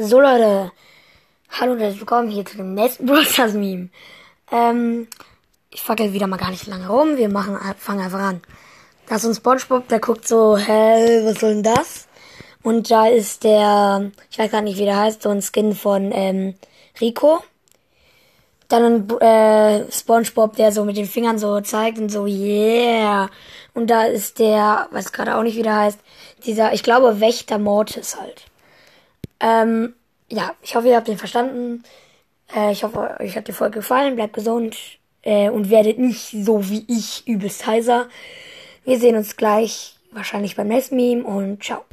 So Leute, hallo und herzlich willkommen hier zu dem nächsten Broadcast Meme. Ähm, ich fackel wieder mal gar nicht lange rum, wir machen, fangen einfach an. Da ist so ein Spongebob, der guckt so, hä, was soll denn das? Und da ist der, ich weiß gar nicht wie der heißt, so ein Skin von ähm, Rico. Dann ein äh, Spongebob, der so mit den Fingern so zeigt und so, yeah. Und da ist der, weiß gerade auch nicht wie der heißt, dieser, ich glaube, Wächter Mortis halt. Ähm, ja, ich hoffe, ihr habt den verstanden. Äh, ich hoffe, euch hat die Folge gefallen. Bleibt gesund äh, und werdet nicht so wie ich übelst heiser. Wir sehen uns gleich wahrscheinlich beim nächsten Meme und ciao.